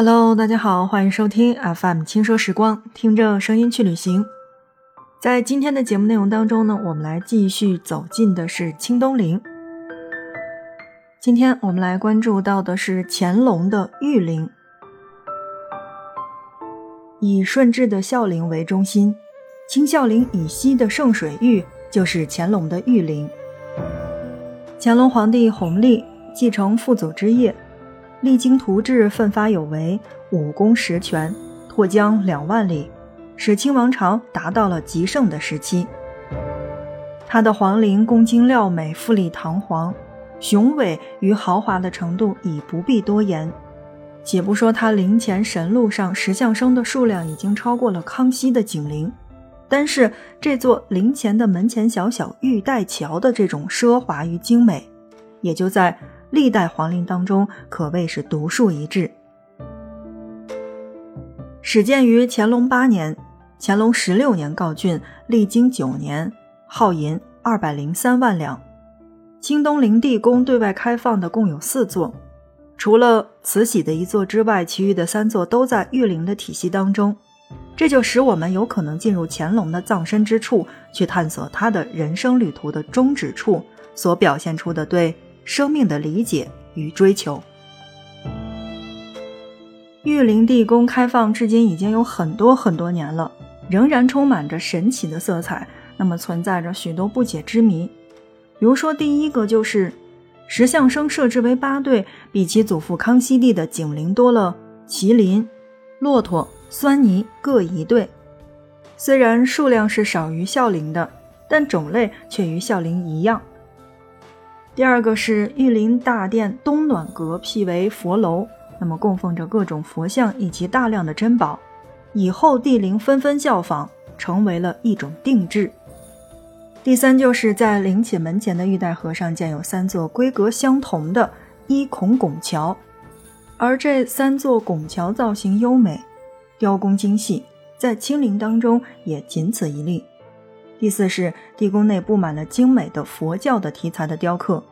Hello，大家好，欢迎收听 FM 轻奢时光，听着声音去旅行。在今天的节目内容当中呢，我们来继续走进的是清东陵。今天我们来关注到的是乾隆的御陵，以顺治的孝陵为中心，清孝陵以西的圣水峪就是乾隆的御陵。乾隆皇帝弘历继承父祖之业。励精图治，奋发有为，武功十全，拓疆两万里，使清王朝达到了极盛的时期。他的皇陵宫精料美，富丽堂皇，雄伟与豪华的程度已不必多言。且不说他陵前神路上石像生的数量已经超过了康熙的景陵，单是这座陵前的门前小小玉带桥的这种奢华与精美，也就在。历代皇陵当中可谓是独树一帜。始建于乾隆八年，乾隆十六年告竣，历经九年，耗银二百零三万两。清东陵地宫对外开放的共有四座，除了慈禧的一座之外，其余的三座都在御陵的体系当中。这就使我们有可能进入乾隆的葬身之处，去探索他的人生旅途的终止处所表现出的对。生命的理解与追求。玉陵地宫开放至今已经有很多很多年了，仍然充满着神奇的色彩。那么存在着许多不解之谜，比如说第一个就是石像生设置为八对，比其祖父康熙帝的景陵多了麒麟、骆驼、狻猊各一对。虽然数量是少于孝陵的，但种类却与孝陵一样。第二个是玉林大殿东暖阁辟为佛楼，那么供奉着各种佛像以及大量的珍宝，以后帝陵纷纷效仿，成为了一种定制。第三就是在陵寝门前的玉带河上建有三座规格相同的一孔拱桥，而这三座拱桥造型优美，雕工精细，在清陵当中也仅此一例。第四是地宫内布满了精美的佛教的题材的雕刻，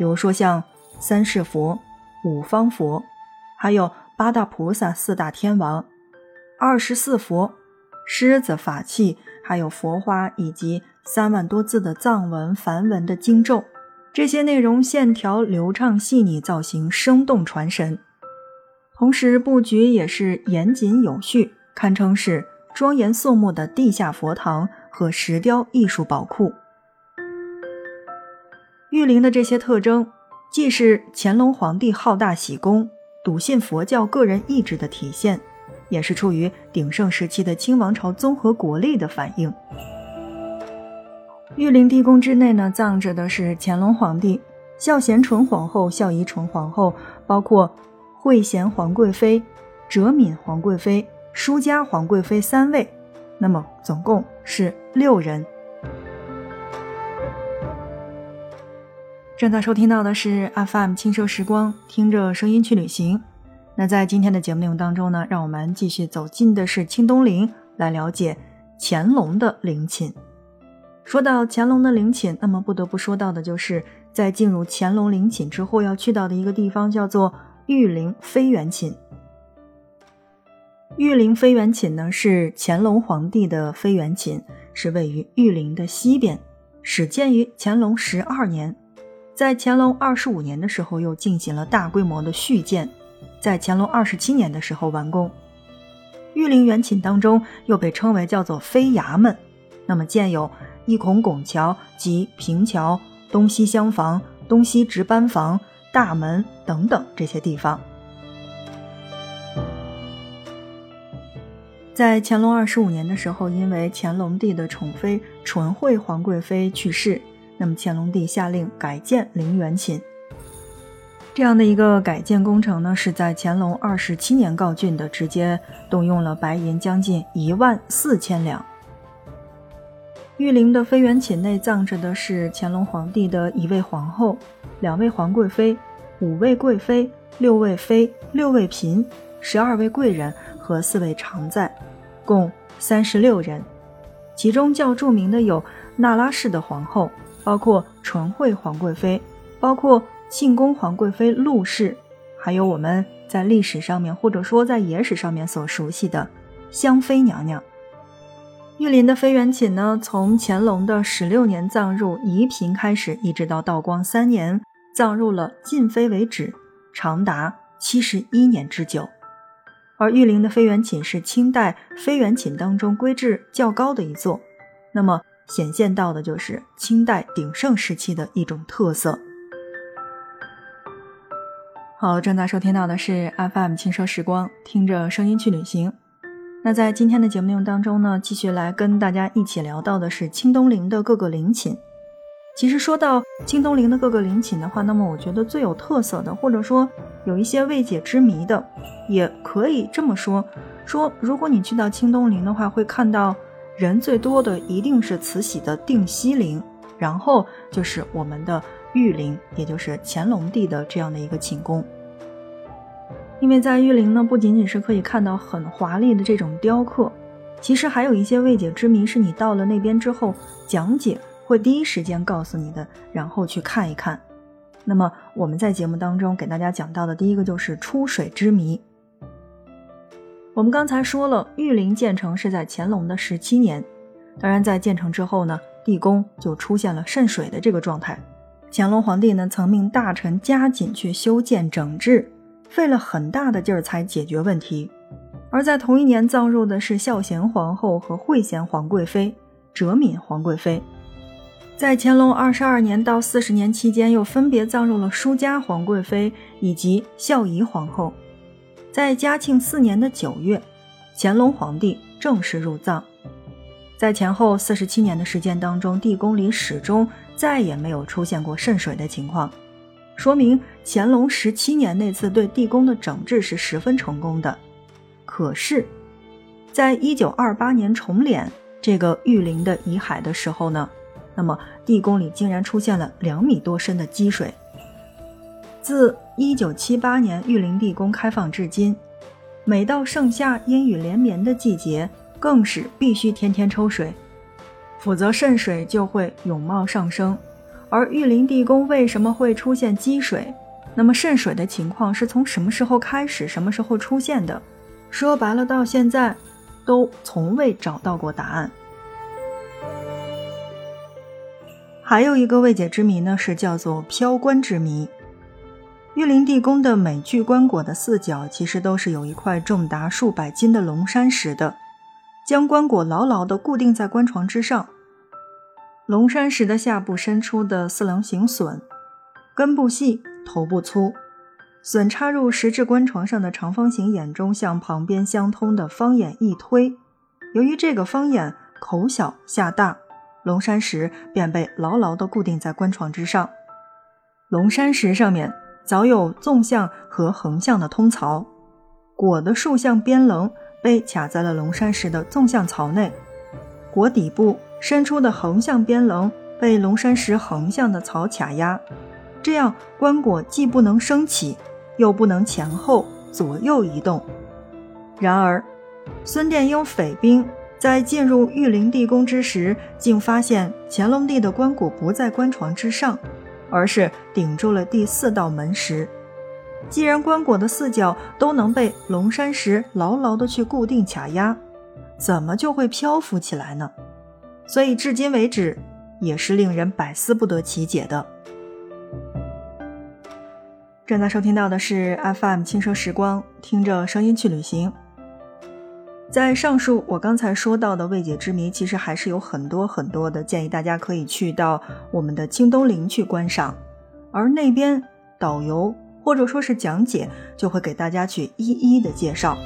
比如说像三世佛、五方佛，还有八大菩萨、四大天王、二十四佛、狮子法器，还有佛花以及三万多字的藏文、梵文的经咒，这些内容线条流畅细腻，造型生动传神，同时布局也是严谨有序，堪称是庄严肃穆的地下佛堂。和石雕艺术宝库，玉陵的这些特征，既是乾隆皇帝好大喜功、笃信佛教个人意志的体现，也是处于鼎盛时期的清王朝综合国力的反映。玉陵地宫之内呢，葬着的是乾隆皇帝、孝贤纯皇后、孝仪纯皇后，包括惠贤皇贵妃、哲敏皇贵妃、淑嘉皇贵妃三位。那么总共是六人。正在收听到的是 FM 轻奢时光，听着声音去旅行。那在今天的节目内容当中呢，让我们继续走进的是清东陵，来了解乾隆的陵寝。说到乾隆的陵寝，那么不得不说到的就是在进入乾隆陵寝之后要去到的一个地方，叫做玉陵妃园寝。玉陵妃园寝呢，是乾隆皇帝的妃园寝，是位于玉陵的西边，始建于乾隆十二年，在乾隆二十五年的时候又进行了大规模的续建，在乾隆二十七年的时候完工。玉陵园寝当中又被称为叫做妃衙门，那么建有一孔拱桥及平桥、东西厢房、东西值班房、大门等等这些地方。在乾隆二十五年的时候，因为乾隆帝的宠妃纯惠皇贵妃去世，那么乾隆帝下令改建陵园寝。这样的一个改建工程呢，是在乾隆二十七年告竣的，直接动用了白银将近一万四千两。玉陵的妃园寝内葬着的是乾隆皇帝的一位皇后、两位皇贵妃、五位贵妃、六位妃、六位嫔、十二位贵人和四位常在。共三十六人，其中较著名的有那拉氏的皇后，包括纯惠皇贵妃，包括庆宫皇贵妃陆氏，还有我们在历史上面或者说在野史上面所熟悉的香妃娘娘。玉林的妃园寝呢，从乾隆的十六年葬入宜嫔开始，一直到道光三年葬入了晋妃为止，长达七十一年之久。而玉林的妃园寝是清代妃园寝当中规制较高的一座，那么显现到的就是清代鼎盛时期的一种特色。好，正在收听到的是 FM 轻奢时光，听着声音去旅行。那在今天的节目内容当中呢，继续来跟大家一起聊到的是清东陵的各个陵寝。其实说到清东陵的各个陵寝的话，那么我觉得最有特色的，或者说有一些未解之谜的，也可以这么说：说如果你去到清东陵的话，会看到人最多的一定是慈禧的定西陵，然后就是我们的。玉陵，也就是乾隆帝的这样的一个寝宫。因为在玉陵呢，不仅仅是可以看到很华丽的这种雕刻，其实还有一些未解之谜，是你到了那边之后，讲解会第一时间告诉你的，然后去看一看。那么我们在节目当中给大家讲到的第一个就是出水之谜。我们刚才说了，玉陵建成是在乾隆的十七年，当然在建成之后呢，地宫就出现了渗水的这个状态。乾隆皇帝呢，曾命大臣加紧去修建整治，费了很大的劲儿才解决问题。而在同一年葬入的是孝贤皇后和惠贤皇贵妃、哲敏皇贵妃。在乾隆二十二年到四十年期间，又分别葬入了舒嘉皇贵妃以及孝仪皇后。在嘉庆四年的九月，乾隆皇帝正式入葬。在前后四十七年的时间当中，地宫里始终。再也没有出现过渗水的情况，说明乾隆十七年那次对地宫的整治是十分成功的。可是，在一九二八年重殓这个玉陵的遗骸的时候呢，那么地宫里竟然出现了两米多深的积水。自一九七八年玉林地宫开放至今，每到盛夏阴雨连绵的季节，更是必须天天抽水。否则渗水就会永冒上升，而玉林地宫为什么会出现积水？那么渗水的情况是从什么时候开始、什么时候出现的？说白了，到现在都从未找到过答案。还有一个未解之谜呢，是叫做飘棺之谜。玉林地宫的每具棺椁的四角其实都是有一块重达数百斤的龙山石的。将棺椁牢牢地固定在棺床之上。龙山石的下部伸出的四棱形榫，根部细，头部粗，榫插入石质棺床上的长方形眼中向旁边相通的方眼一推，由于这个方眼口小下大，龙山石便被牢牢地固定在棺床之上。龙山石上面早有纵向和横向的通槽，椁的竖向边棱。被卡在了龙山石的纵向槽内，椁底部伸出的横向边棱被龙山石横向的槽卡压，这样棺椁既不能升起，又不能前后左右移动。然而，孙殿英匪兵在进入玉陵地宫之时，竟发现乾隆帝的棺椁不在棺床之上，而是顶住了第四道门石。既然棺椁的四角都能被龙山石牢牢的去固定卡压，怎么就会漂浮起来呢？所以至今为止也是令人百思不得其解的。正在收听到的是 FM 轻奢时光，听着声音去旅行。在上述我刚才说到的未解之谜，其实还是有很多很多的，建议大家可以去到我们的清东陵去观赏，而那边导游。或者说是讲解，就会给大家去一一的介绍。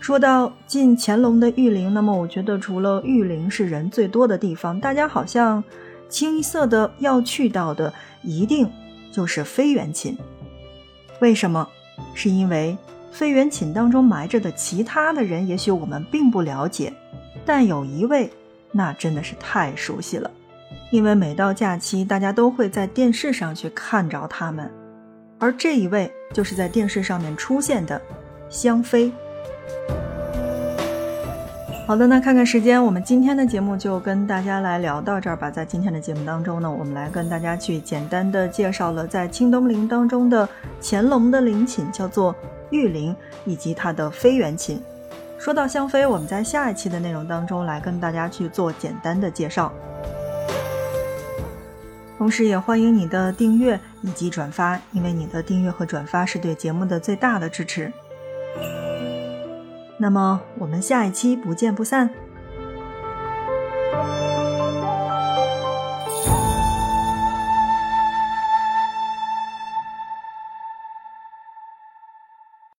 说到进乾隆的玉陵，那么我觉得除了玉陵是人最多的地方，大家好像清一色的要去到的一定就是非原寝。为什么？是因为飞原寝当中埋着的其他的人，也许我们并不了解，但有一位，那真的是太熟悉了。因为每到假期，大家都会在电视上去看着他们，而这一位就是在电视上面出现的香妃。好的，那看看时间，我们今天的节目就跟大家来聊到这儿吧。在今天的节目当中呢，我们来跟大家去简单的介绍了在清东陵当中的乾隆的陵寝，叫做玉林，以及它的非原琴。说到香妃，我们在下一期的内容当中来跟大家去做简单的介绍。同时，也欢迎你的订阅以及转发，因为你的订阅和转发是对节目的最大的支持。那么，我们下一期不见不散。